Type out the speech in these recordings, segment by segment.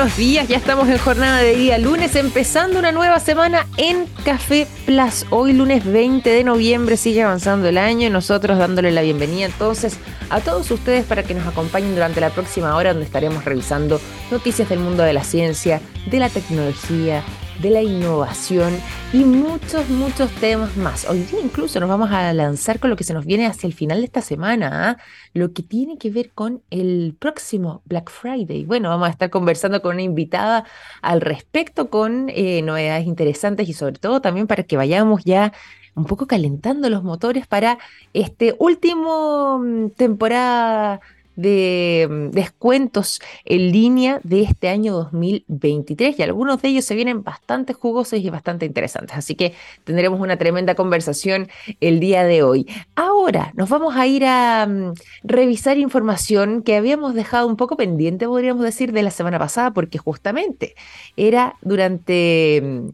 buenos días. Ya estamos en jornada de día lunes, empezando una nueva semana en Café Plus. Hoy lunes 20 de noviembre sigue avanzando el año y nosotros dándole la bienvenida entonces a todos ustedes para que nos acompañen durante la próxima hora donde estaremos revisando noticias del mundo de la ciencia, de la tecnología, de la innovación y muchos, muchos temas más. Hoy día incluso nos vamos a lanzar con lo que se nos viene hacia el final de esta semana, ¿ah? lo que tiene que ver con el próximo Black Friday. Bueno, vamos a estar conversando con una invitada al respecto con eh, novedades interesantes y sobre todo también para que vayamos ya un poco calentando los motores para este último mm, temporada de mm, descuentos en línea de este año 2023 y algunos de ellos se vienen bastante jugosos y bastante interesantes. Así que tendremos una tremenda conversación el día de hoy. Ahora nos vamos a ir a mm, revisar información que habíamos dejado un poco pendiente, podríamos decir, de la semana pasada, porque justamente era durante mm,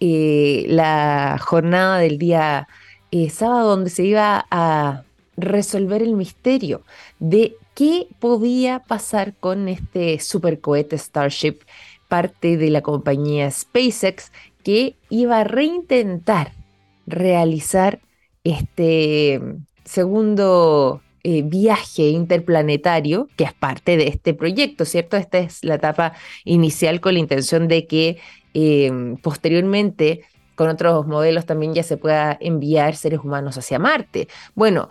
eh, la jornada del día eh, sábado donde se iba a resolver el misterio de qué podía pasar con este supercohete Starship, parte de la compañía SpaceX, que iba a reintentar realizar este segundo eh, viaje interplanetario, que es parte de este proyecto, ¿cierto? Esta es la etapa inicial con la intención de que em, posteriormente con otros modelos también ya se pueda enviar seres humanos hacia Marte. Bueno,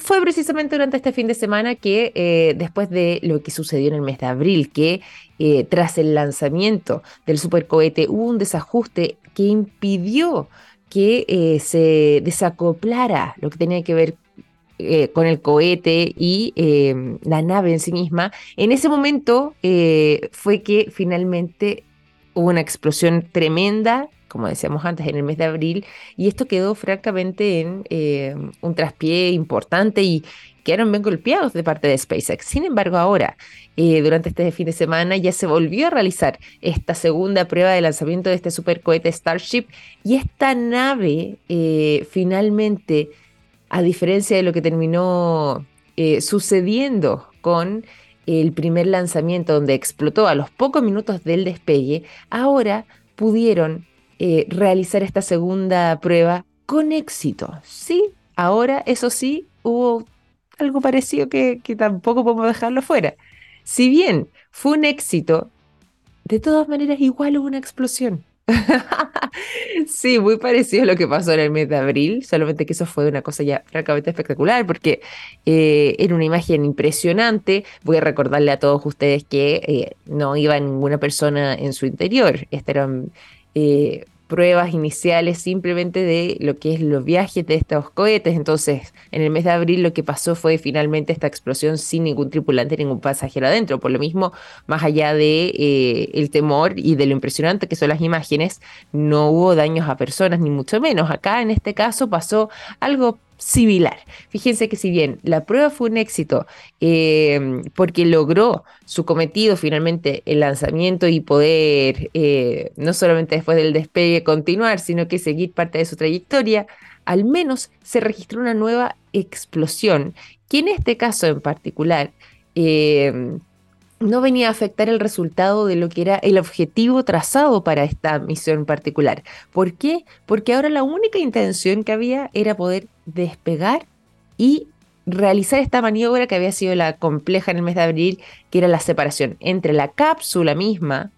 fue precisamente durante este fin de semana que eh, después de lo que sucedió en el mes de abril, que eh, tras el lanzamiento del supercohete hubo un desajuste que impidió que eh, se desacoplara lo que tenía que ver con el cohete y la nave en sí misma, en ese momento fue que finalmente hubo una explosión tremenda como decíamos antes, en el mes de abril, y esto quedó francamente en eh, un traspié importante y quedaron bien golpeados de parte de SpaceX. Sin embargo, ahora, eh, durante este fin de semana, ya se volvió a realizar esta segunda prueba de lanzamiento de este supercohete Starship y esta nave eh, finalmente, a diferencia de lo que terminó sucediendo con el primer lanzamiento donde explotó a los pocos minutos del despegue, ahora pudieron eh, realizar esta segunda prueba con éxito. Sí, ahora eso sí, hubo algo parecido que, que tampoco podemos dejarlo fuera. Si bien fue un éxito, de todas maneras igual hubo una explosión. sí, muy parecido a lo que pasó en el mes de abril, solamente que eso fue una cosa ya francamente espectacular porque eh, era una imagen impresionante. Voy a recordarle a todos ustedes que eh, no iba ninguna persona en su interior. Esta eran eh, pruebas iniciales simplemente de lo que es los viajes de estos cohetes. Entonces, en el mes de abril lo que pasó fue finalmente esta explosión sin ningún tripulante, ningún pasajero adentro. Por lo mismo, más allá de eh, el temor y de lo impresionante que son las imágenes, no hubo daños a personas, ni mucho menos. Acá en este caso pasó algo similar. Fíjense que si bien la prueba fue un éxito eh, porque logró su cometido finalmente el lanzamiento y poder eh, no solamente después del despegue continuar, sino que seguir parte de su trayectoria, al menos se registró una nueva explosión que en este caso en particular eh, no venía a afectar el resultado de lo que era el objetivo trazado para esta misión particular. ¿Por qué? Porque ahora la única intención que había era poder despegar y realizar esta maniobra que había sido la compleja en el mes de abril, que era la separación entre la cápsula misma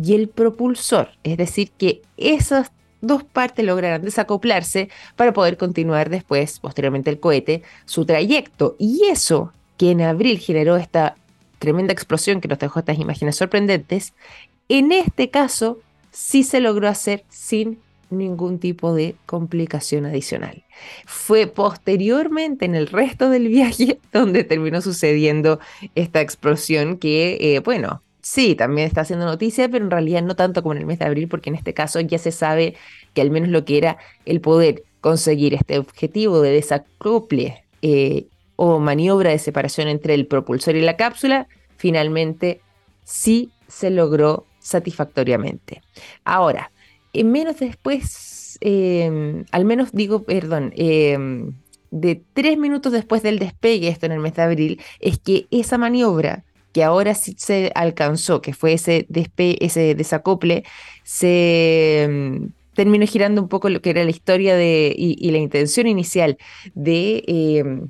y el propulsor. Es decir, que esas dos partes lograran desacoplarse para poder continuar después, posteriormente el cohete, su trayecto. Y eso que en abril generó esta tremenda explosión que nos dejó estas imágenes sorprendentes, en este caso sí se logró hacer sin ningún tipo de complicación adicional. Fue posteriormente en el resto del viaje donde terminó sucediendo esta explosión que, eh, bueno, sí, también está haciendo noticia, pero en realidad no tanto como en el mes de abril, porque en este caso ya se sabe que al menos lo que era el poder conseguir este objetivo de desacople eh, o maniobra de separación entre el propulsor y la cápsula, finalmente sí se logró satisfactoriamente. Ahora, en menos después, em, al menos digo, perdón, em, de tres minutos después del despegue, esto en el mes de abril, es que esa maniobra que ahora sí se alcanzó, que fue ese, ese desacople, se mm, terminó girando un poco lo que era la historia de, y, la intención inicial de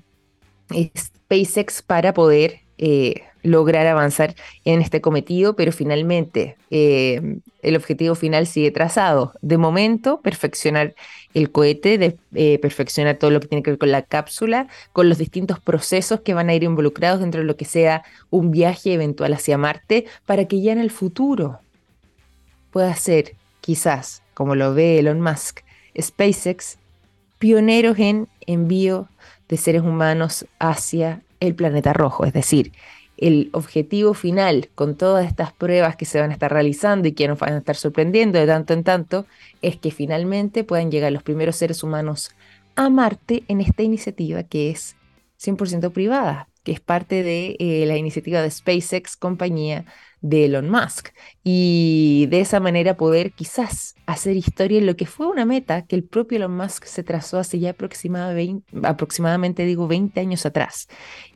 SpaceX para poder eh, lograr avanzar en este cometido, pero finalmente eh, el objetivo final sigue trazado. De momento, perfeccionar el cohete, de, eh, perfeccionar todo lo que tiene que ver con la cápsula, con los distintos procesos que van a ir involucrados dentro de lo que sea un viaje eventual hacia Marte, para que ya en el futuro pueda ser, quizás, como lo ve Elon Musk, SpaceX, pioneros en envío de seres humanos hacia el planeta rojo, es decir, el objetivo final con todas estas pruebas que se van a estar realizando y que nos van a estar sorprendiendo de tanto en tanto, es que finalmente puedan llegar los primeros seres humanos a Marte en esta iniciativa que es 100% privada, que es parte de eh, la iniciativa de SpaceX, compañía de Elon Musk. Y de esa manera poder quizás hacer historia en lo que fue una meta que el propio Elon Musk se trazó hace ya aproximadamente, digo, 20 años atrás.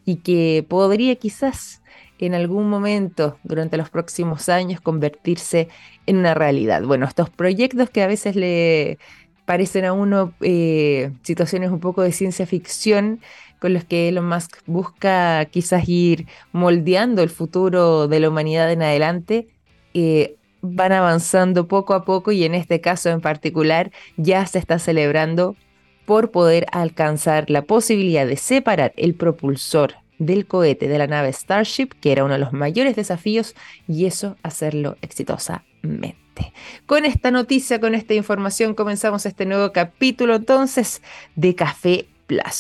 Y que podría quizás en algún momento durante los próximos años convertirse en una realidad. Bueno, estos proyectos que a veces le parecen a uno eh, situaciones un poco de ciencia ficción, con los que Elon Musk busca quizás ir moldeando el futuro de la humanidad en adelante, eh, van avanzando poco a poco y en este caso en particular ya se está celebrando por poder alcanzar la posibilidad de separar el propulsor del cohete de la nave Starship, que era uno de los mayores desafíos, y eso hacerlo exitosamente. Con esta noticia, con esta información, comenzamos este nuevo capítulo entonces de Café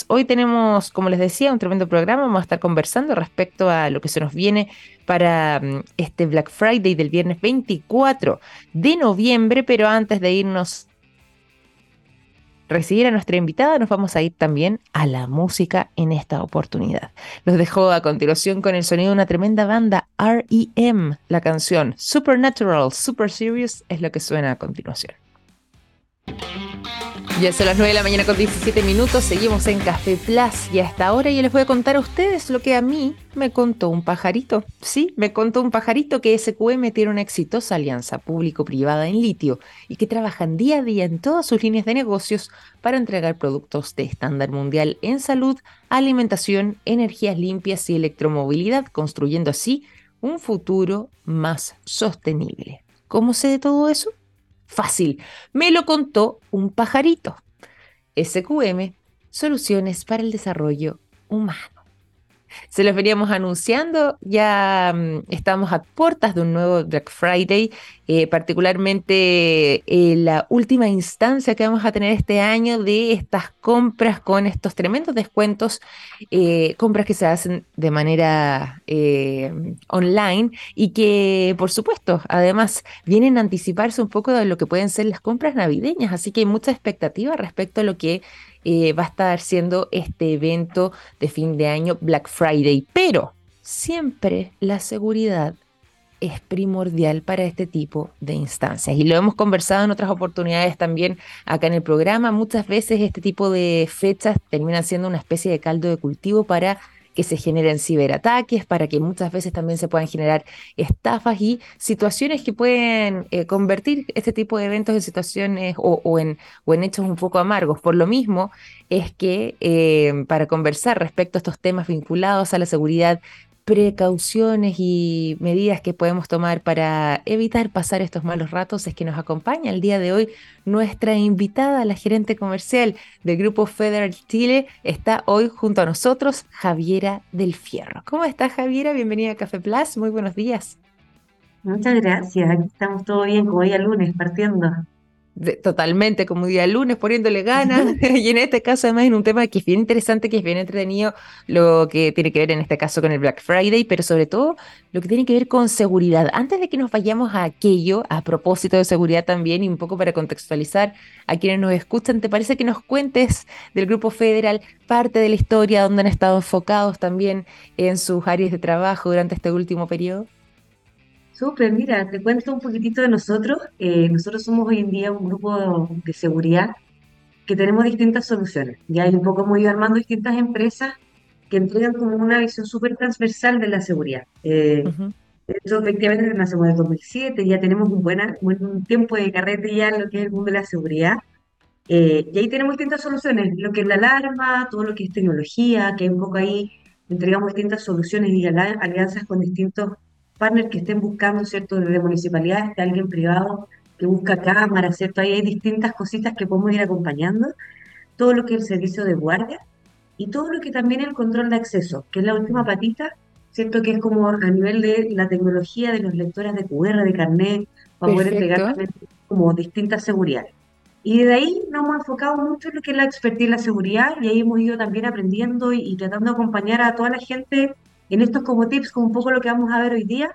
Hoy tenemos, como les decía, un tremendo programa. Vamos a estar conversando respecto a lo que se nos viene para mm, este Black Friday del viernes 24 de noviembre, pero antes de irnos recibir a nuestra invitada, nos vamos a ir también a la música en esta oportunidad. Los dejo a continuación con el sonido de una tremenda banda, REM. La canción Supernatural, Super Serious es lo que suena a continuación. Ya son las 9 de la mañana con 17 minutos, seguimos en Café Plus y hasta ahora ya les voy a contar a ustedes lo que a mí me contó un pajarito. Sí, me contó un pajarito que SQM tiene una exitosa alianza público-privada en litio y que trabajan día a día en todas sus líneas de negocios para entregar productos de estándar mundial en salud, alimentación, energías limpias y electromovilidad, construyendo así un futuro más sostenible. ¿Cómo sé de todo eso? Fácil, me lo contó un pajarito. SQM, Soluciones para el Desarrollo Humano se los veníamos anunciando, ya mm, estamos a puertas de un nuevo Black Friday, eh, particularmente eh, la última instancia que vamos a tener este año de estas compras con estos tremendos descuentos, eh, compras que se hacen de manera online y que, por supuesto, además vienen a anticiparse un poco de lo que pueden ser las compras navideñas, así que hay mucha expectativa respecto a lo que eh, va a estar siendo este evento de fin de año Black Friday. Pero siempre la seguridad es primordial para este tipo de instancias. Y lo hemos conversado en otras oportunidades también acá en el programa. Muchas veces este tipo de fechas terminan siendo una especie de caldo de cultivo para que se generen ciberataques, para que muchas veces también se puedan generar estafas y situaciones que pueden eh, convertir este tipo de eventos en situaciones o, en, hechos un poco amargos. Por lo mismo es que eh, para conversar respecto a estos temas vinculados a la seguridad precauciones y medidas que podemos tomar para evitar pasar estos malos ratos es que nos acompaña el día de hoy nuestra invitada, la gerente comercial del Grupo Federal Chile, está hoy junto a nosotros, Javiera del Fierro. ¿Cómo estás, Javiera? Bienvenida a Café Plus, muy buenos días. Muchas gracias, estamos todo bien, como día lunes, partiendo totalmente como día lunes poniéndole ganas y en este caso además en un tema que es bien interesante, que es bien entretenido, lo que tiene que ver en este caso con el Black Friday, pero sobre todo lo que tiene que ver con seguridad. Antes de que nos vayamos a aquello, a propósito de seguridad también y un poco para contextualizar a quienes nos escuchan, ¿te parece que nos cuentes del Grupo Federal parte de la historia donde han estado enfocados también en sus áreas de trabajo durante este último periodo? Súper, mira, te cuento un poquitito de nosotros. Eh, nosotros somos hoy en día un grupo de seguridad que tenemos distintas soluciones. Ya hay un poco ido armando distintas empresas que entregan como una visión súper transversal de la seguridad. Eh, Esto efectivamente nacemos en el 2007, ya tenemos un buen, buen tiempo de carrete ya en lo que es el mundo de la seguridad. Eh, y ahí tenemos distintas soluciones, lo que es la alarma, todo lo que es tecnología, que un poco ahí entregamos distintas soluciones y alianzas con distintos partners que estén buscando, ¿cierto? Desde municipalidades, de alguien privado que busca cámaras, ¿cierto? Ahí hay distintas cositas que podemos ir acompañando. Todo lo que es el servicio de guardia y todo lo que también es el control de acceso, que es la última patita, ¿cierto? Que es como a nivel de la tecnología de los lectores de QR, de carnet, para poder entregar también como distintas seguridades. Y de ahí nos hemos enfocado mucho en lo que es la expertise en la seguridad y ahí hemos ido también aprendiendo y, tratando de acompañar a toda la gente en estos como tips, como un poco lo que vamos a ver hoy día,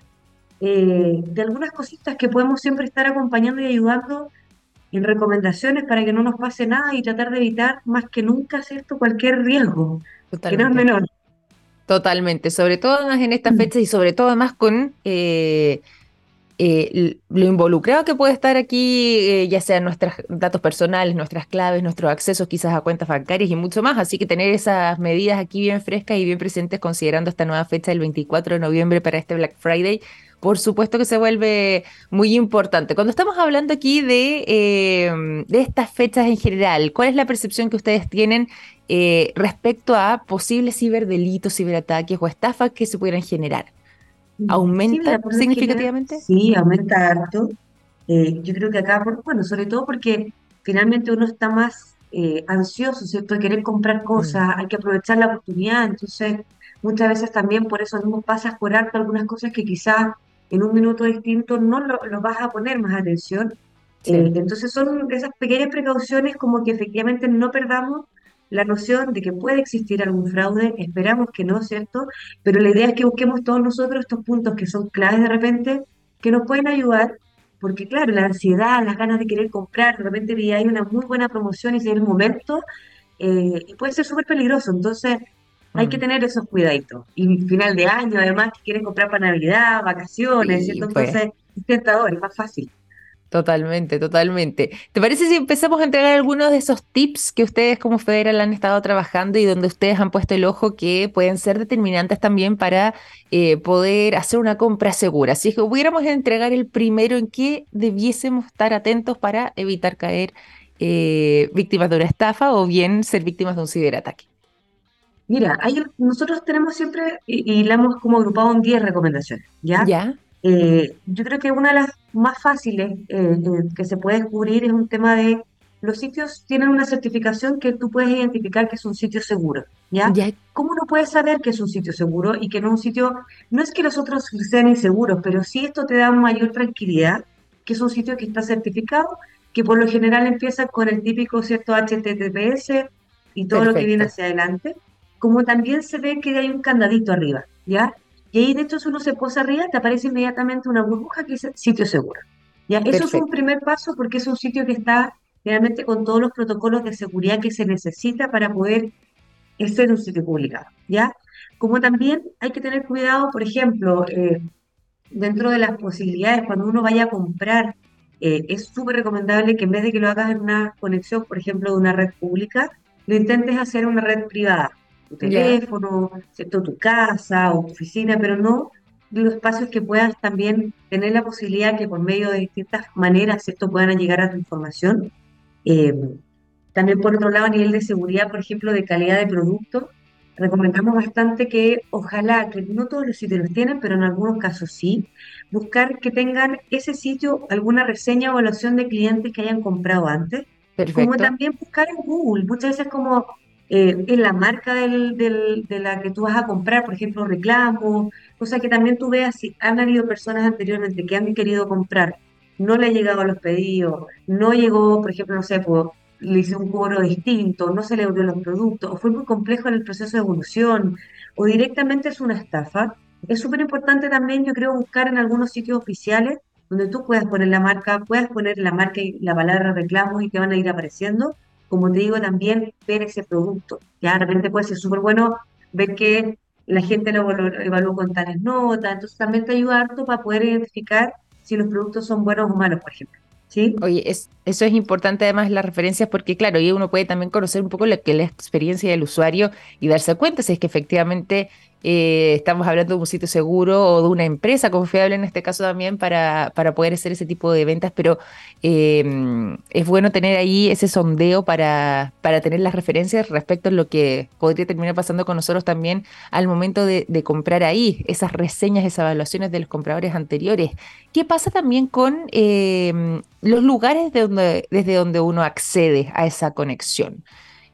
eh, de algunas cositas que podemos siempre estar acompañando y ayudando en recomendaciones para que no nos pase nada y tratar de evitar más que nunca, ¿cierto? Cualquier riesgo, que no es menor. Totalmente, sobre todo en estas mm. fechas y sobre todo además con... Eh, eh, lo involucrado que puede estar aquí, eh, ya sean nuestros datos personales, nuestras claves, nuestros accesos quizás a cuentas bancarias y mucho más. Así que tener esas medidas aquí bien frescas y bien presentes considerando esta nueva fecha del 24 de noviembre para este Black Friday, por supuesto que se vuelve muy importante. Cuando estamos hablando aquí de, eh, de estas fechas en general, ¿cuál es la percepción que ustedes tienen respecto a posibles ciberdelitos, ciberataques o estafas que se pudieran generar? ¿Aumenta significativamente? Sí, aumenta harto. Eh, yo creo que acá, bueno, sobre todo porque finalmente uno está más eh, ansioso, ¿cierto? De querer comprar cosas, mm. hay que aprovechar la oportunidad, entonces muchas veces también por eso mismo pasas por alto algunas cosas que quizás en un minuto distinto no lo, vas a poner más atención. Eh, entonces son esas pequeñas precauciones como que efectivamente no perdamos la noción de que puede existir algún fraude, esperamos que no, ¿cierto? Pero la idea es que busquemos todos nosotros estos puntos que son claves de repente, que nos pueden ayudar, porque claro, la ansiedad, las ganas de querer comprar, de repente hay una muy buena promoción y es el momento, eh, y puede ser súper peligroso, entonces hay que mm. tener esos cuidaditos. Y final de año, además, que quieren comprar para Navidad, vacaciones, ¿cierto? Pues. Entonces es tentador, es más fácil. Totalmente, totalmente. ¿Te parece si empezamos a entregar algunos de esos tips que ustedes como Federal han estado trabajando y donde ustedes han puesto el ojo que pueden ser determinantes también para eh, poder hacer una compra segura? Si es que pudiéramos entregar el primero en qué debiésemos estar atentos para evitar caer eh, víctimas de una estafa o bien ser víctimas de un ciberataque. Mira, nosotros tenemos siempre, y, y la hemos como agrupado en 10 recomendaciones, ¿ya? Ya. Eh, yo creo que una de las más fáciles eh, que se puede descubrir es un tema de los sitios tienen una certificación que tú puedes identificar que es un sitio seguro, ¿ya? ¿Cómo uno puede saber que es un sitio seguro y que no es un sitio, no es que los otros sean inseguros, pero sí esto te da mayor tranquilidad, que es un sitio que está certificado, que por lo general empieza con el típico, ¿cierto?, HTTPS y todo lo que viene hacia adelante, como también se ve que hay un candadito arriba, ¿ya? Y ahí, de hecho, si uno se posa arriba, te aparece inmediatamente una burbuja que dice sitio seguro. ¿ya? Eso es un primer paso porque es un sitio que está realmente con todos los protocolos de seguridad que se necesita para poder ser un sitio publicado. ¿ya? Como también hay que tener cuidado, por ejemplo, eh, dentro de las posibilidades, cuando uno vaya a comprar, eh, es súper recomendable que en vez de que lo hagas en una conexión, por ejemplo, de una red pública, lo intentes hacer en una red privada tu teléfono, ¿cierto? tu casa o tu oficina, pero no los espacios que puedas también tener la posibilidad que por medio de distintas maneras ¿cierto? puedan llegar a tu información. Eh, también por otro lado, a nivel de seguridad, por ejemplo, de calidad de producto, recomendamos bastante que ojalá, que no todos los sitios los tienen, pero en algunos casos sí, buscar que tengan ese sitio alguna reseña o evaluación de clientes que hayan comprado antes. Como también buscar en Google, muchas veces como eh, en la marca del, de la que tú vas a comprar, por ejemplo, reclamos, cosa que también tú veas si han habido personas anteriormente que han querido comprar, no le ha llegado a los pedidos, no llegó, por ejemplo, no sé, pues, le hizo un cobro distinto, no se le abrió los productos, o fue muy complejo en el proceso de evolución, o directamente es una estafa. Es súper importante también, yo creo, buscar en algunos sitios oficiales donde tú puedas poner la marca, puedas poner la marca y la palabra reclamos y te van a ir apareciendo como te digo, también ver ese producto. Ya de repente puede ser súper bueno ver que la gente lo evalúa con tales notas, entonces también te ayuda harto para poder identificar si los productos son buenos o malos, por ejemplo. ¿Sí? Oye, es, eso es importante además las referencias porque claro, y uno puede también conocer un poco lo que la experiencia del usuario y darse cuenta si es que efectivamente eh, estamos hablando de un sitio seguro o de una empresa confiable en este caso también para, para poder hacer ese tipo de ventas, pero eh, es bueno tener ahí ese sondeo para, para tener las referencias respecto a lo que podría terminar pasando con nosotros también al momento de, comprar ahí, esas reseñas, esas evaluaciones de los compradores anteriores. ¿Qué pasa también con eh, los lugares desde donde uno accede a esa conexión?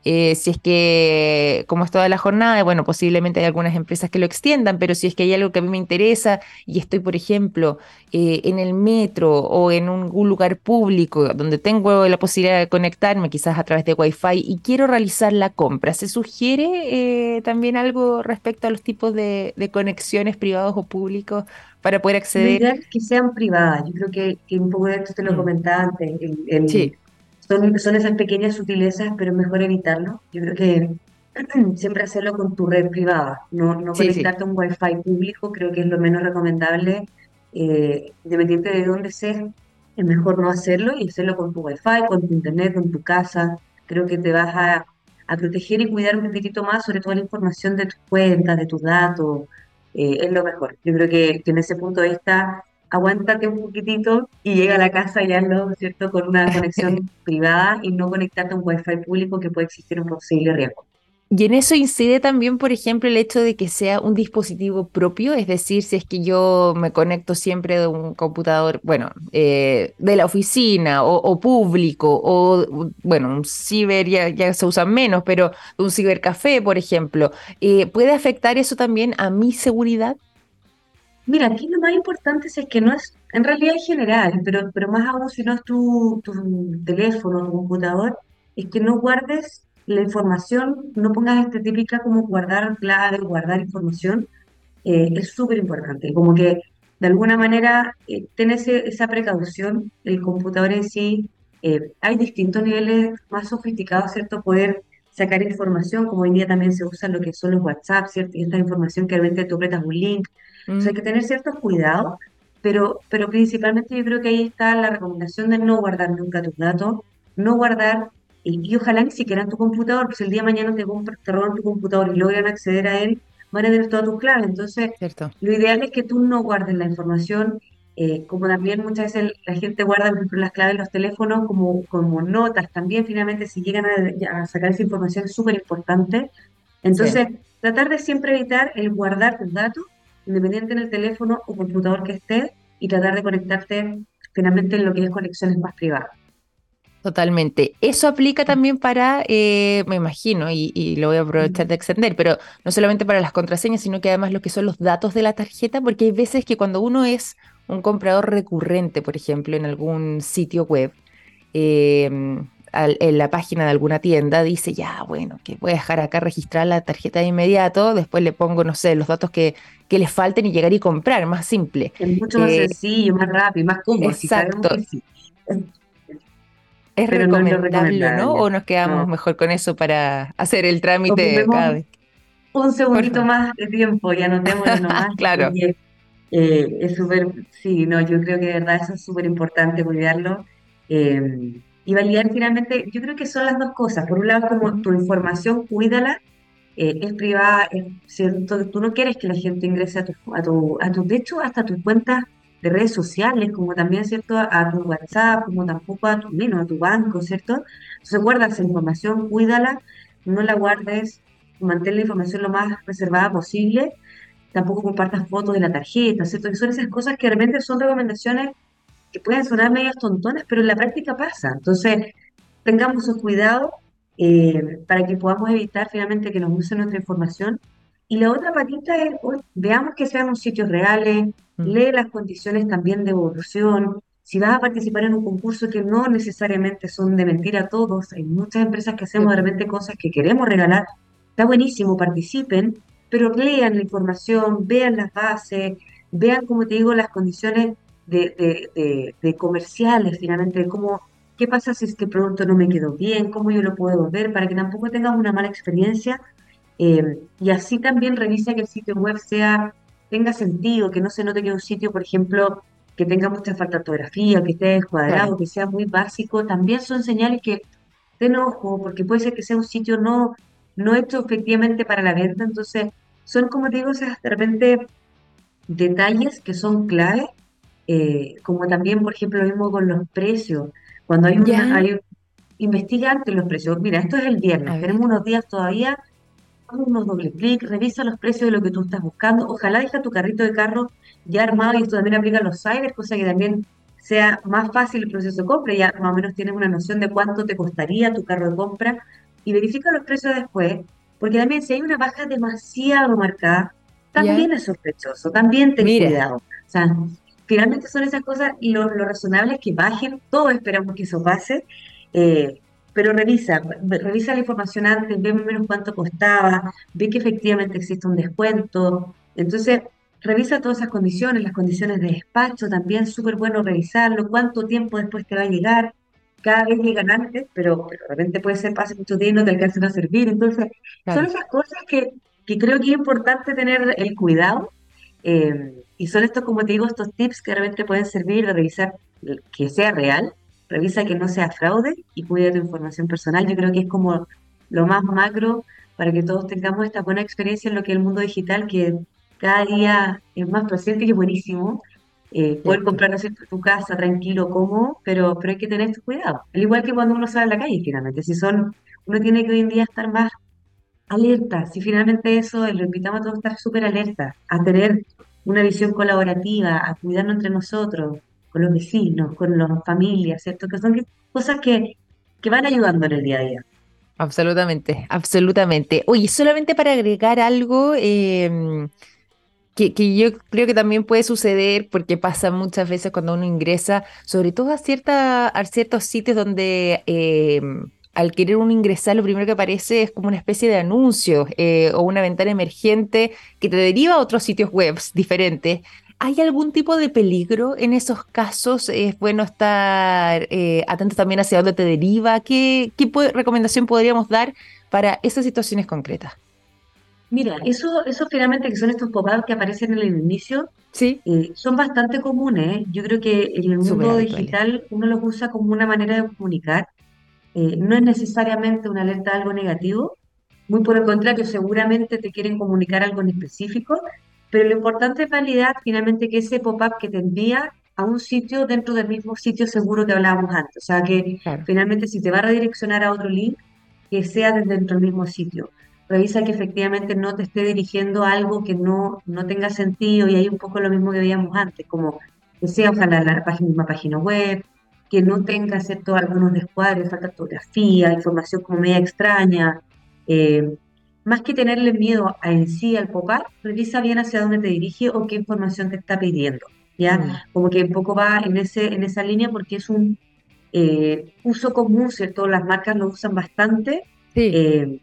Eh, si es que, como es toda la jornada, bueno, posiblemente hay algunas empresas que lo extiendan, pero si es que hay algo que a mí me interesa y estoy, por ejemplo, eh, en el metro o en un, lugar público donde tengo la posibilidad de conectarme, quizás a través de Wi-Fi, y quiero realizar la compra, ¿se sugiere eh, también algo respecto a los tipos de, conexiones privados o públicos para poder acceder? que sean privadas. Yo creo que, un poco de esto te lo mm. comentaba antes. El, sí son, son esas pequeñas sutilezas, pero es mejor evitarlo. Yo creo que siempre hacerlo con tu red privada, no, no conectarte a un wifi público, creo que es lo menos recomendable. Eh, independiente de dónde sea, es mejor no hacerlo y hacerlo con tu wifi, con tu internet, con tu casa. Creo que te vas a, a proteger y cuidar un poquitito más, sobre todo la información de tus cuentas, de tus datos. Eh, es lo mejor. Yo creo que, que en ese punto de vista aguántate un poquitito y llega a la casa ya no, ¿cierto? Con una conexión privada y no conectarte a un wifi público que puede existir un posible riesgo. Y en eso incide también, por ejemplo, el hecho de que sea un dispositivo propio, es decir, si es que yo me conecto siempre de un computador, bueno, eh, de la oficina o, público, o bueno, un ciber ya, se usa menos, pero un cibercafé, por ejemplo, eh, ¿puede afectar eso también a mi seguridad? Mira, aquí lo más importante es que no es, en realidad es general, pero, pero más aún si no es tu, tu teléfono, tu computador, es que no guardes la información, no pongas este típica como guardar clave, guardar información, eh, es súper importante. Como que de alguna manera eh, esa precaución, el computador en sí, eh, hay distintos niveles más sofisticados, ¿cierto? Poder sacar información, como hoy en día también se usa lo que son los WhatsApp, ¿cierto? Y esta información que realmente tú apretas un link, hay que tener ciertos cuidados, pero, pero principalmente yo creo que ahí está la recomendación de no guardar nunca tus datos, no guardar, y, ojalá ni siquiera en tu computador, pues el día de mañana te, te roban tu computador y logran acceder a él, van a tener todas tus claves. Entonces, lo ideal es que tú no guardes la información, eh, como también muchas veces la gente guarda, por ejemplo, las claves de los teléfonos como, como notas, también finalmente si llegan a, sacar esa información es súper importante. Entonces, tratar de siempre evitar el guardar tus datos independiente en el teléfono o computador que estés, y tratar de conectarte finalmente en lo que es conexiones más privadas. Totalmente. Eso aplica también para, eh, me imagino, y, lo voy a aprovechar de extender, pero no solamente para las contraseñas, sino que además lo que son los datos de la tarjeta, porque hay veces que cuando uno es un comprador recurrente, por ejemplo, en algún sitio web, eh, en la página de alguna tienda, dice, ya, bueno, que voy a dejar acá registrar la tarjeta de inmediato, después le pongo, no sé, los datos que, que les falten y llegar y comprar, más simple. Es mucho más eh, sencillo, más rápido, más cómodo. Exacto. es recomendable, no, ¿O nos quedamos mejor con eso para hacer el trámite cada vez? Un segundito más de tiempo y anotémoslo nomás. claro. Eh, es súper, sí, no, yo creo que de verdad eso es súper importante cuidarlo. Eh, y validar finalmente, yo creo que son las dos cosas. Por un lado, como tu información, cuídala, eh, es privada, es cierto, tú no quieres que la gente ingrese a tu, a tu, a tu, de hecho, hasta tus cuentas de redes sociales, como también, ¿cierto?, a tu WhatsApp, como tampoco a tu, menos a tu banco, ¿cierto? Entonces, guarda esa información, cuídala, no la guardes, mantén la información lo más reservada posible, tampoco compartas fotos de la tarjeta, ¿cierto? Que son esas cosas que realmente son recomendaciones que pueden sonar medias tontonas, pero en la práctica pasa. Entonces, tengamos esos cuidados eh, para que podamos evitar finalmente que nos usen nuestra información. Y la otra patita es, veamos que sean los sitios reales, mm. lee las condiciones también de evolución. Si vas a participar en un concurso que no necesariamente son de mentir a todos, hay muchas empresas que hacemos de repente cosas que queremos regalar, está buenísimo, participen, pero lean la información, vean las bases, vean, como te digo, las condiciones de, de, comerciales, finalmente, de cómo, qué pasa si este producto no me quedó bien, cómo yo lo puedo ver, para que tampoco tengas una mala experiencia. Eh, y así también revisa que el sitio web sea tenga sentido, que no se note que un sitio, por ejemplo, que tenga mucha falta de ortografía, que esté descuadrado, que sea muy básico, también son señales que ten ojo, porque puede ser que sea un sitio no, no hecho efectivamente para la venta, entonces son, como te digo, de repente detalles que son clave, eh, como también, por ejemplo, lo mismo con los precios, cuando hay una, hay, investiga antes los precios, mira, esto es el viernes, tenemos unos días todavía, unos doble clic, revisa los precios de lo que tú estás buscando, ojalá deja tu carrito de carro ya armado y esto también aplica a los cyber, cosa que también sea más fácil el proceso de compra, ya más o menos tienes una noción de cuánto te costaría tu carro de compra y verifica los precios después, porque también si hay una baja demasiado marcada, también es sospechoso, también ten cuidado. O sea, finalmente son esas cosas, lo, lo razonable es que bajen, todos esperamos que eso pase, eh, pero revisa, revisa la información antes, ve menos cuánto costaba, ve que efectivamente existe un descuento. Entonces, revisa todas esas condiciones, las condiciones de despacho también, súper bueno revisarlo, cuánto tiempo después te va a llegar. Cada vez llegan antes, pero, de repente puede ser, pase mucho tiempo, no te alcancen a servir. Entonces, son esas cosas que, que, creo que es importante tener el cuidado. Eh, y son estos, como te digo, estos tips que realmente pueden servir de revisar que sea real, revisa que no sea fraude y cuida tu información personal. Yo creo que es como lo más macro para que todos tengamos esta buena experiencia en lo que es el mundo digital, que cada día es más presente y es buenísimo. Eh, poder comprar en tu casa tranquilo, cómodo, pero, pero hay que tener cuidado. Al igual que cuando uno sale a la calle, finalmente. Si son, uno tiene que hoy en día estar más alerta. Si finalmente eso, lo invitamos a todos a estar súper alerta, a tener una visión colaborativa, a cuidarnos entre nosotros, con los vecinos, con las familias, ¿cierto? Que son cosas que, que van ayudando en el día a día. Absolutamente, absolutamente. Oye, solamente para agregar algo em, que, que, yo creo que también puede suceder porque pasa muchas veces cuando uno ingresa, sobre todo a, cierta, a ciertos sitios donde em, al querer uno ingresar, lo primero que aparece es como una especie de anuncio eh, o una ventana emergente que te deriva a otros sitios web diferentes ¿Hay algún tipo de peligro en esos casos? ¿Es bueno estar eh, atentos también hacia dónde te deriva? ¿Qué, qué recomendación podríamos dar para esas situaciones concretas? Mira, eso, eso finalmente que son estos pop-ups que aparecen en el inicio, ¿Sí? Eh, son bastante comunes. Yo creo que en el mundo digital uno los usa como una manera de comunicar. Eh, no es necesariamente una alerta de algo negativo, muy por el contrario, seguramente te quieren comunicar algo en específico, pero lo importante es validar finalmente que ese pop-up que te envía a un sitio dentro del mismo sitio seguro que hablábamos antes. O sea, que finalmente si te va a redireccionar a otro link, que sea dentro del mismo sitio. Revisa que efectivamente no te esté dirigiendo a algo que no, no tenga sentido y hay un poco lo mismo que veíamos antes, como que sea ojalá la página, misma página web, que no tenga cierto algunos descuadres, falta fotografía, información como media extraña. Eh, más que tenerle miedo a en sí al pop revisa bien hacia dónde te dirige o qué información te está pidiendo. ¿ya? Mm. Como que un poco va en, ese, en esa línea porque es un eh, uso común, ¿cierto? Las marcas lo usan bastante. Eh,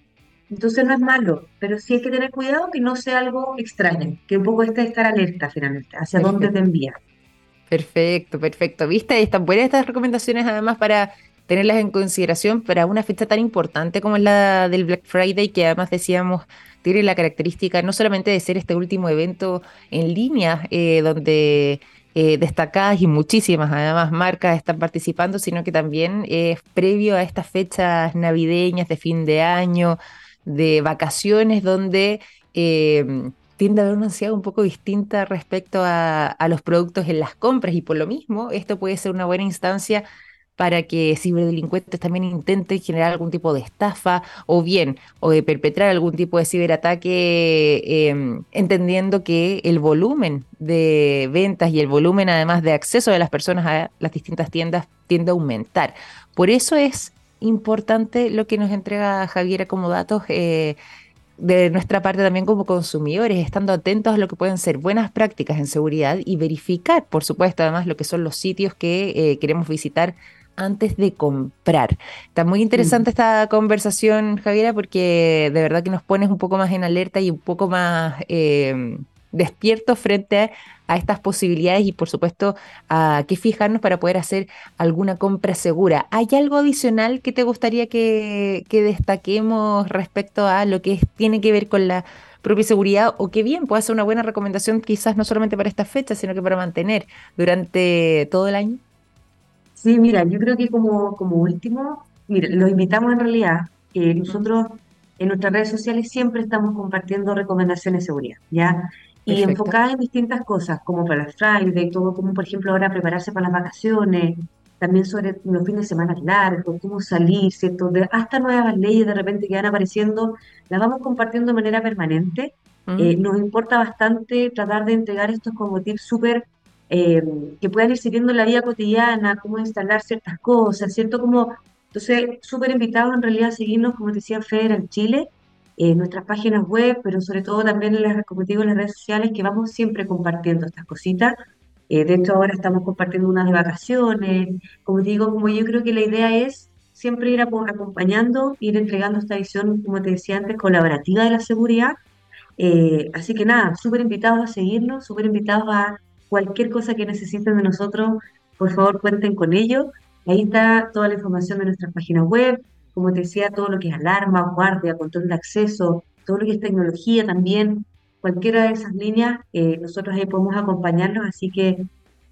entonces no es malo, pero sí hay que tener cuidado que no sea algo extraño, que un poco esté estar alerta finalmente, hacia dónde te envía. Perfecto, perfecto. ¿Viste? Están buenas estas recomendaciones además para tenerlas en consideración para una fecha tan importante como es la del Black Friday, que además decíamos tiene la característica no solamente de ser este último evento en línea, eh, donde eh, destacadas y muchísimas además marcas están participando, sino que también es previo a estas fechas navideñas de fin de año, de vacaciones, donde eh, tiende a haber una ansiedad un poco distinta respecto a, los productos en las compras y por lo mismo esto puede ser una buena instancia para que ciberdelincuentes también intenten generar algún tipo de estafa o bien o de perpetrar algún tipo de ciberataque, em, entendiendo que el volumen de ventas y el volumen además de acceso de las personas a las distintas tiendas tiende a aumentar. Por eso es importante lo que nos entrega Javiera como datos. Eh, de nuestra parte también como consumidores, estando atentos a lo que pueden ser buenas prácticas en seguridad y verificar, por supuesto, además lo que son los sitios que eh, queremos visitar antes de comprar. Está muy interesante mm. esta conversación, Javiera, porque de verdad que nos pones un poco más en alerta y un poco más, eh, despiertos frente a, estas posibilidades y por supuesto a qué fijarnos para poder hacer alguna compra segura. ¿Hay algo adicional que te gustaría que, destaquemos respecto a lo que tiene que ver con la propia seguridad o que bien puede ser una buena recomendación quizás no solamente para esta fecha, sino que para mantener durante todo el año? Sí, mira, yo creo que como, como último, mira, los invitamos en realidad, que nosotros en nuestras redes sociales siempre estamos compartiendo recomendaciones de seguridad, ¿ya? Y enfocadas en distintas cosas, como para el Friday, todo como por ejemplo ahora prepararse para las vacaciones, también sobre los fines de semana largos, cómo salir, ¿cierto? De, hasta nuevas leyes de repente que van apareciendo, las vamos compartiendo de manera permanente. Mm. Eh, nos importa bastante tratar de entregar estos como tips súper eh, que puedan ir sirviendo en la vida cotidiana, cómo instalar ciertas cosas, ¿cierto? Como entonces, súper invitados en realidad a seguirnos, como decía Federal Chile, nuestras páginas web, pero sobre todo también en las, como en las redes sociales, que vamos siempre compartiendo estas cositas. Eh, de hecho, ahora estamos compartiendo unas de vacaciones. Como digo, como yo creo que la idea es siempre ir acompañando, ir entregando esta visión, como te decía antes, colaborativa de la seguridad. Eh, así que nada, súper invitados a seguirnos, súper invitados a cualquier cosa que necesiten de nosotros, por favor cuenten con ello. Ahí está toda la información de nuestra página web, como te decía, todo lo que es alarma, guardia, control de acceso, todo lo que es tecnología también, cualquiera de esas líneas, eh, nosotros ahí podemos acompañarlos, así que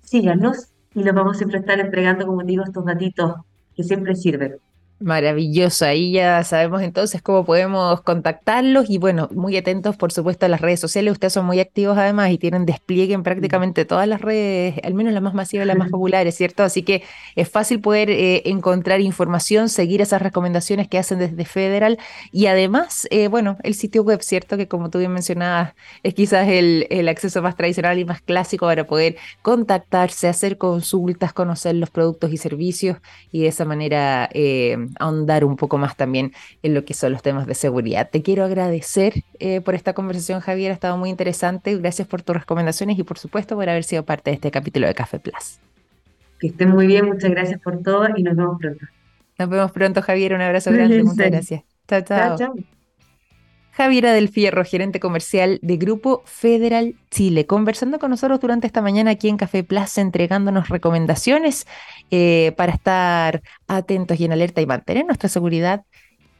síganos y los vamos siempre a estar entregando, como digo, estos datitos que siempre sirven. Maravilloso, ahí ya sabemos entonces cómo podemos contactarlos y bueno, muy atentos por supuesto a las redes sociales, ustedes son muy activos además y tienen despliegue en prácticamente todas las redes, al menos las más masivas, las más populares, ¿cierto? Así que es fácil poder eh, encontrar información, seguir esas recomendaciones que hacen desde Federal y además, eh, bueno, el sitio web, ¿cierto? Que como tú bien mencionabas, es quizás el, el acceso más tradicional y más clásico para poder contactarse, hacer consultas, conocer los productos y servicios y de esa manera... Eh, ahondar un poco más también en lo que son los temas de seguridad. Te quiero agradecer eh, por esta conversación, Javier, ha estado muy interesante. Gracias por tus recomendaciones y por supuesto por haber sido parte de este capítulo de Café Plus. Que estén muy bien, muchas gracias por todo y nos vemos pronto. Nos vemos pronto, Javier. Un abrazo grande, muchas gracias. chao. chao, chao. Javiera del Fierro, gerente comercial de Grupo Federal Chile, conversando con nosotros durante esta mañana aquí en Café Plaza, entregándonos recomendaciones eh, para estar atentos y en alerta y mantener nuestra seguridad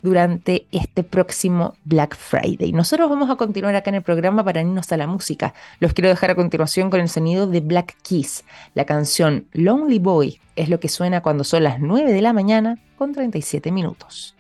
durante este próximo Black Friday. Nosotros vamos a continuar acá en el programa para irnos a la música. Los quiero dejar a continuación con el sonido de Black Keys. La canción Lonely Boy es lo que suena cuando son las 9 de la mañana con 37 minutos.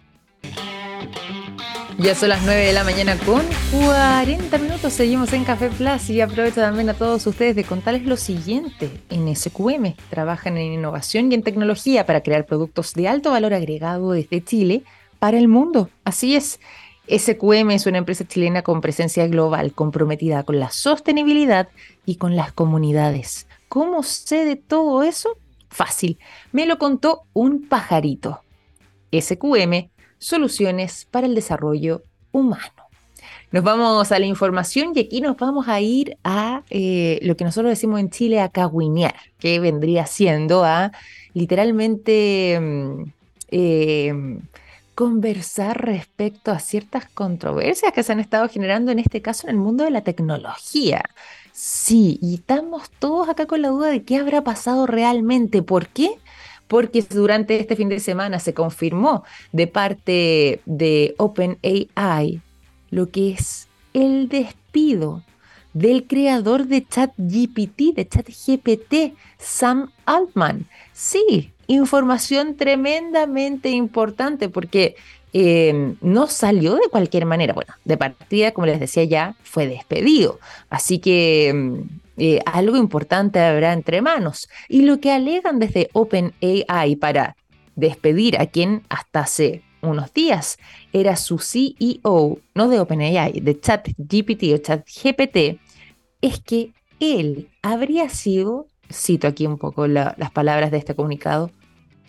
Ya son las 9 de la mañana con 40 minutos. Seguimos en Café Plus y aprovecho también a todos ustedes de contarles lo siguiente. En SQM trabajan en innovación y en tecnología para crear productos de alto valor agregado desde Chile para el mundo. Así es. SQM es una empresa chilena con presencia global, comprometida con la sostenibilidad y con las comunidades. ¿Cómo sé de todo eso? Fácil. Me lo contó un pajarito. SQM soluciones para el desarrollo humano. Nos vamos a la información y aquí nos vamos a ir a eh, lo que nosotros decimos en Chile, a caguinear, que vendría siendo a literalmente mm, eh, conversar respecto a ciertas controversias que se han estado generando en este caso en el mundo de la tecnología. Sí, y estamos todos acá con la duda de qué habrá pasado realmente. ¿Por qué? Porque durante este fin de semana se confirmó de parte de OpenAI lo que es el despido del creador de ChatGPT, de ChatGPT, Sam Altman. Sí, información tremendamente importante porque eh, no salió de cualquier manera. Bueno, de partida, como les decía ya, fue despedido. Así que mm, eh, algo importante habrá entre manos. Y lo que alegan desde OpenAI para despedir a quien hasta hace unos días era su CEO, no de OpenAI, de ChatGPT o ChatGPT, es que él habría sido, cito aquí un poco las palabras de este comunicado,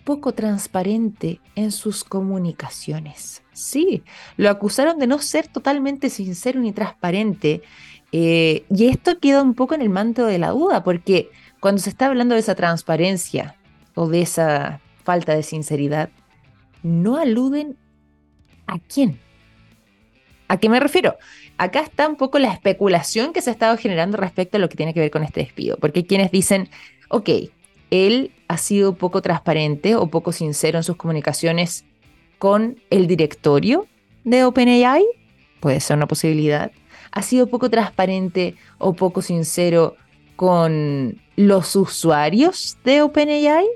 poco transparente en sus comunicaciones. Sí, lo acusaron de no ser totalmente sincero ni transparente eh, y esto queda un poco en el manto de la duda, porque cuando se está hablando de esa transparencia o de esa falta de sinceridad, no aluden a quién. ¿A qué me refiero? Acá está un poco la especulación que se ha estado generando respecto a lo que tiene que ver con este despido, porque hay quienes dicen, ok, él ha sido poco transparente o poco sincero en sus comunicaciones con el directorio de OpenAI, puede ser una posibilidad. Ha sido poco transparente o poco sincero con los usuarios de OpenAI,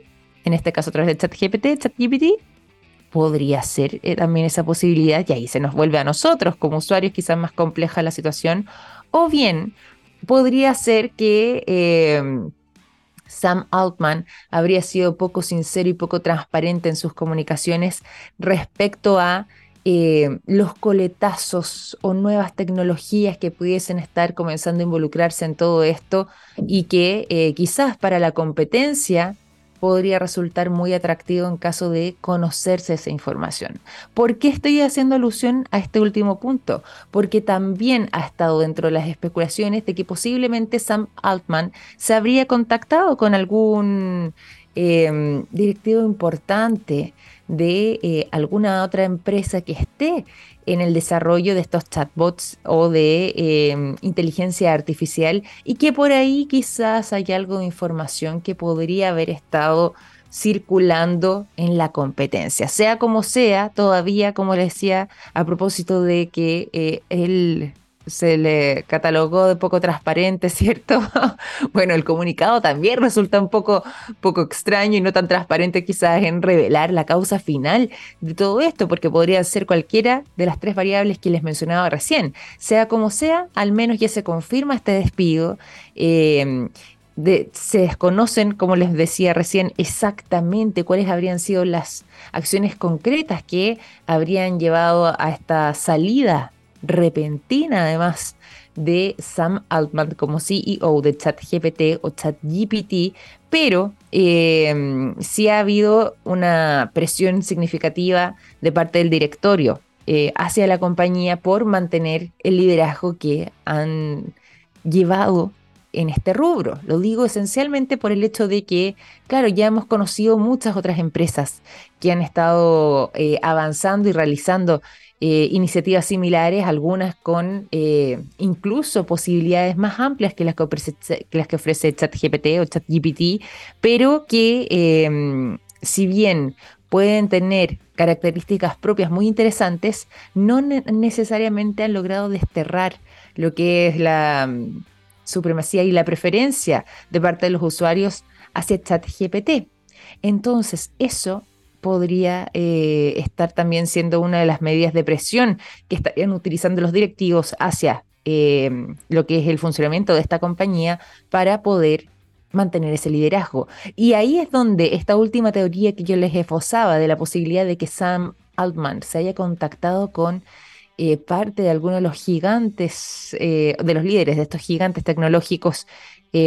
en este caso a través de ChatGPT, ChatGPT, podría ser eh, también esa posibilidad y ahí se nos vuelve a nosotros como usuarios quizás más compleja la situación. O bien podría ser que em, Sam Altman habría sido poco sincero y poco transparente en sus comunicaciones respecto a em, los coletazos o nuevas tecnologías que pudiesen estar comenzando a involucrarse en todo esto y que eh, quizás para la competencia podría resultar muy atractivo en caso de conocerse esa información. ¿Por qué estoy haciendo alusión a este último punto? Porque también ha estado dentro de las especulaciones de que posiblemente Sam Altman se habría contactado con algún em, directivo importante de eh, alguna otra empresa que esté en el desarrollo de estos chatbots o de em, inteligencia artificial y que por ahí quizás hay algo de información que podría haber estado circulando en la competencia. Sea como sea, todavía, como les decía, a propósito de que eh, el se le catalogó de poco transparente, ¿cierto? bueno, el comunicado también resulta un poco, poco extraño y no tan transparente quizás en revelar la causa final de todo esto, porque podría ser cualquiera de las tres variables que les mencionaba recién. Sea como sea, al menos ya se confirma este despido. Em, se desconocen, como les decía recién, exactamente cuáles habrían sido las acciones concretas que habrían llevado a esta salida repentina además de Sam Altman como CEO de ChatGPT o ChatGPT, pero em, sí ha habido una presión significativa de parte del directorio eh, hacia la compañía por mantener el liderazgo que han llevado en este rubro. Lo digo esencialmente por el hecho de que, claro, ya hemos conocido muchas otras empresas que han estado eh, avanzando y realizando eh, iniciativas similares, algunas con eh, incluso posibilidades más amplias que las que ofrece, las que ofrece ChatGPT o ChatGPT, pero que em, si bien pueden tener características propias muy interesantes, no necesariamente han logrado desterrar lo que es la mm, supremacía y la preferencia de parte de los usuarios hacia ChatGPT. Entonces, eso podría eh, estar también siendo una de las medidas de presión que estarían utilizando los directivos hacia eh, lo que es el funcionamiento de esta compañía para poder mantener ese liderazgo. Y ahí es donde esta última teoría que yo les esbozaba de la posibilidad de que Sam Altman se haya contactado con eh, parte de algunos de los gigantes, de los líderes de estos gigantes tecnológicos,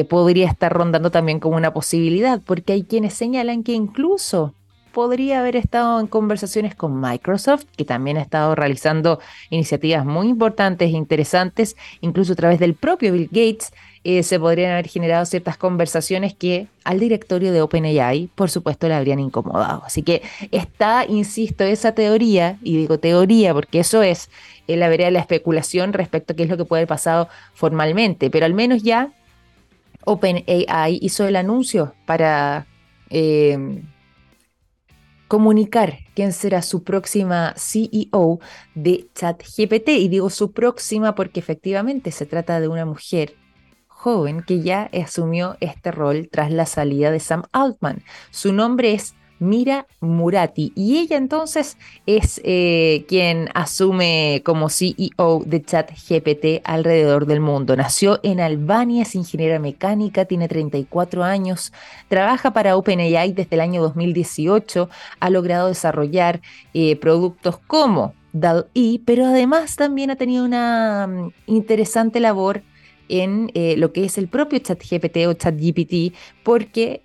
podría estar rondando también como una posibilidad, porque hay quienes señalan que incluso podría haber estado en conversaciones con Microsoft, que también ha estado realizando iniciativas muy importantes e interesantes, incluso a través del propio Bill Gates. Eh, se podrían haber generado ciertas conversaciones que al directorio de OpenAI, por supuesto, le habrían incomodado. Así que está, insisto, esa teoría, y digo teoría porque eso es la vereda de la especulación respecto a qué es lo que puede haber pasado formalmente, pero al menos ya OpenAI hizo el anuncio para eh, comunicar quién será su próxima CEO de ChatGPT. Y digo su próxima porque efectivamente se trata de una mujer joven que ya asumió este rol tras la salida de Sam Altman. Su nombre es Mira Murati. Y ella entonces es eh, quien asume como CEO de ChatGPT alrededor del mundo. Nació en Albania, es ingeniera mecánica, tiene 34 años, trabaja para OpenAI desde el año 2018, ha logrado desarrollar eh, productos como DAL-E, pero además también ha tenido una mm, interesante labor en eh, lo que es el propio ChatGPT o ChatGPT, porque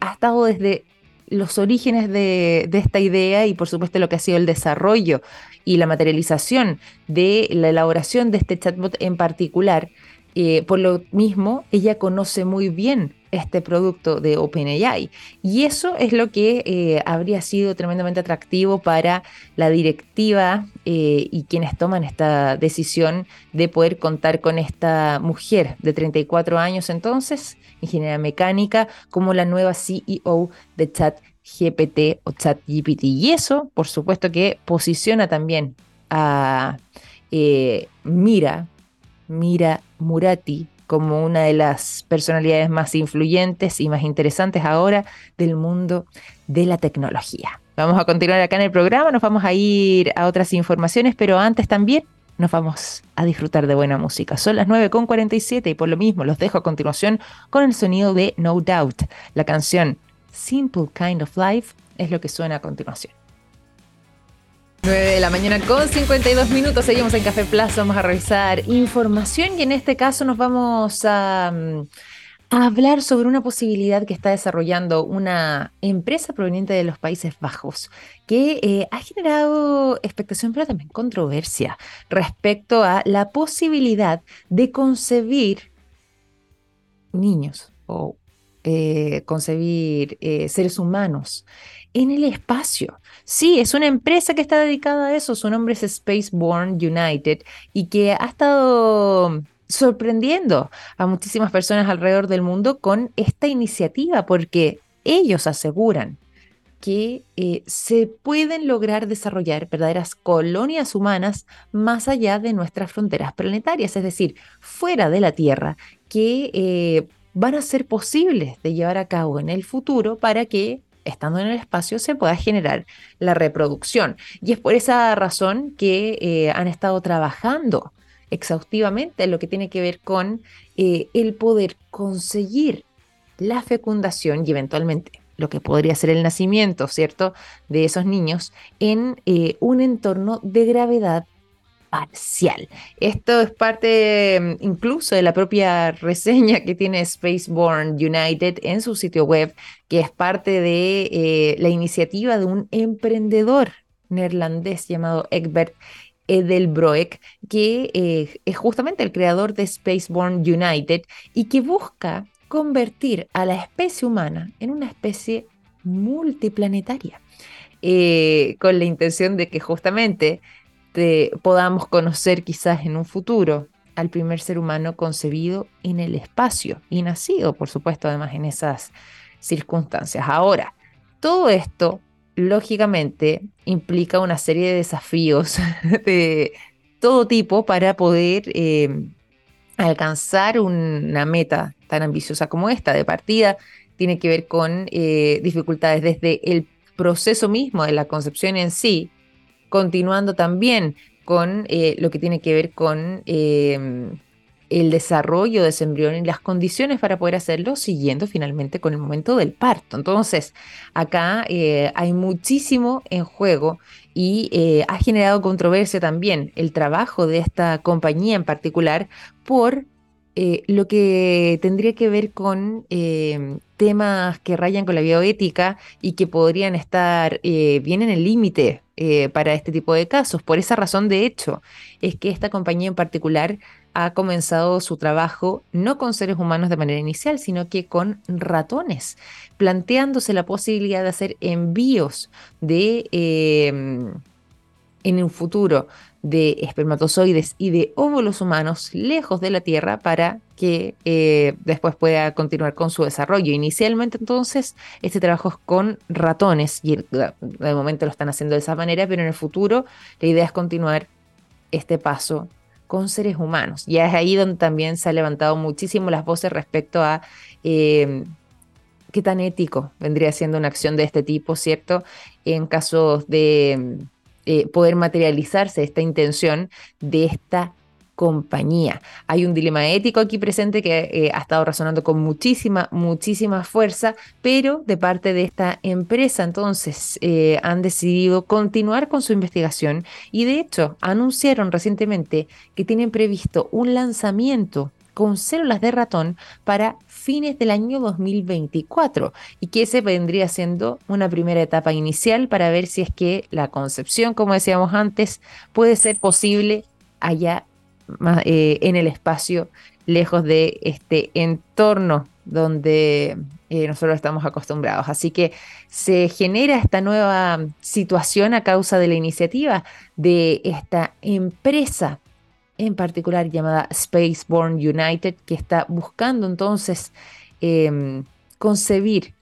ha estado desde los orígenes de, esta idea y por supuesto lo que ha sido el desarrollo y la materialización de la elaboración de este chatbot en particular. Eh, por lo mismo, ella conoce muy bien este producto de OpenAI. Y eso es lo que eh, habría sido tremendamente atractivo para la directiva eh, y quienes toman esta decisión de poder contar con esta mujer de 34 años entonces, ingeniera mecánica, como la nueva CEO de ChatGPT o ChatGPT. Y eso, por supuesto, que posiciona también a eh, Mira, Mira Murati, como una de las personalidades más influyentes y más interesantes ahora del mundo de la tecnología. Vamos a continuar acá en el programa, nos vamos a ir a otras informaciones, pero antes también nos vamos a disfrutar de buena música. Son las 9.47 y por lo mismo los dejo a continuación con el sonido de No Doubt. La canción Simple Kind of Life es lo que suena a continuación. 9 de la mañana con 52 minutos, seguimos en Café Plaza, vamos a revisar información y en este caso nos vamos a, mm, hablar sobre una posibilidad que está desarrollando una empresa proveniente de los Países Bajos que eh, ha generado expectación pero también controversia respecto a la posibilidad de concebir niños o eh, concebir eh, seres humanos en el espacio. Sí, es una empresa que está dedicada a eso. Su nombre es Spaceborne United y que ha estado sorprendiendo a muchísimas personas alrededor del mundo con esta iniciativa, porque ellos aseguran que eh, se pueden lograr desarrollar verdaderas colonias humanas más allá de nuestras fronteras planetarias, es decir, fuera de la Tierra, que eh, van a ser posibles de llevar a cabo en el futuro para que estando en el espacio se pueda generar la reproducción. Y es por esa razón que eh, han estado trabajando exhaustivamente en lo que tiene que ver con eh, el poder conseguir la fecundación y eventualmente lo que podría ser el nacimiento, ¿cierto?, de esos niños en eh, un entorno de gravedad parcial. Esto es parte mm, incluso de la propia reseña que tiene Spaceborne United en su sitio web, que es parte de eh, la iniciativa de un emprendedor neerlandés llamado Egbert Edelbroek, que eh, es justamente el creador de Spaceborne United y que busca convertir a la especie humana en una especie multiplanetaria. Eh, con la intención de que justamente podamos conocer quizás en un futuro al primer ser humano concebido en el espacio y nacido, por supuesto, además en esas circunstancias. Ahora, todo esto, lógicamente, implica una serie de desafíos de todo tipo para poder eh, alcanzar una meta tan ambiciosa como esta. De partida, tiene que ver con eh, dificultades desde el proceso mismo de la concepción en sí, continuando también con eh, lo que tiene que ver con em, el desarrollo de ese embrión y las condiciones para poder hacerlo, siguiendo finalmente con el momento del parto. Entonces, acá eh, hay muchísimo en juego y eh, ha generado controversia también el trabajo de esta compañía en particular por lo que tendría que ver con em, temas que rayan con la bioética y que podrían estar bien en el límite eh, para este tipo de casos. Por esa razón, de hecho, es que esta compañía en particular ha comenzado su trabajo no con seres humanos de manera inicial, sino que con ratones, planteándose la posibilidad de hacer envíos de em, en un futuro de espermatozoides y de óvulos humanos lejos de la Tierra para que eh, después pueda continuar con su desarrollo. Inicialmente entonces este trabajo es con ratones y de momento lo están haciendo de esa manera, pero en el futuro la idea es continuar este paso con seres humanos. Y es ahí donde también se han levantado muchísimo las voces respecto a eh, qué tan ético vendría siendo una acción de este tipo, ¿cierto? En casos de eh, poder materializarse esta intención de esta compañía. Hay un dilema ético aquí presente que eh, ha estado resonando con muchísima, muchísima fuerza, pero de parte de esta empresa entonces eh, han decidido continuar con su investigación y de hecho anunciaron recientemente que tienen previsto un lanzamiento con células de ratón para fines del año 2024 y que ese vendría siendo una primera etapa inicial para ver si es que la concepción, como decíamos antes, puede ser posible allá eh, en el espacio, lejos de este entorno donde eh, nosotros estamos acostumbrados. Así que se genera esta nueva situación a causa de la iniciativa de esta empresa en particular llamada Spaceborne United, que está buscando entonces em, concebir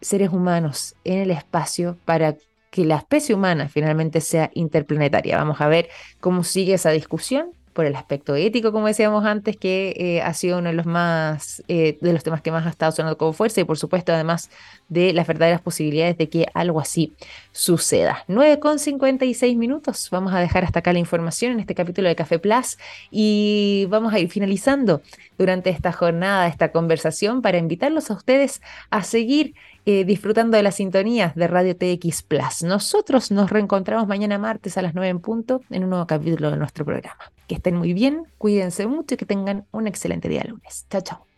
seres humanos en el espacio para que la especie humana finalmente sea interplanetaria. Vamos a ver cómo sigue esa discusión por el aspecto ético, como decíamos antes, que eh, ha sido uno de los más eh, de los temas que más ha estado sonando con fuerza y por supuesto además de las verdaderas posibilidades de que algo así suceda. 9 con 56 minutos. Vamos a dejar hasta acá la información en este capítulo de Café Plus y vamos a ir finalizando durante esta jornada, esta conversación, para invitarlos a ustedes a seguir eh, disfrutando de las sintonías de Radio TX Plus. Nosotros nos reencontramos mañana martes a las 9 en punto en un nuevo capítulo de nuestro programa. Que estén muy bien, cuídense mucho y que tengan un excelente día lunes. Chao, chao.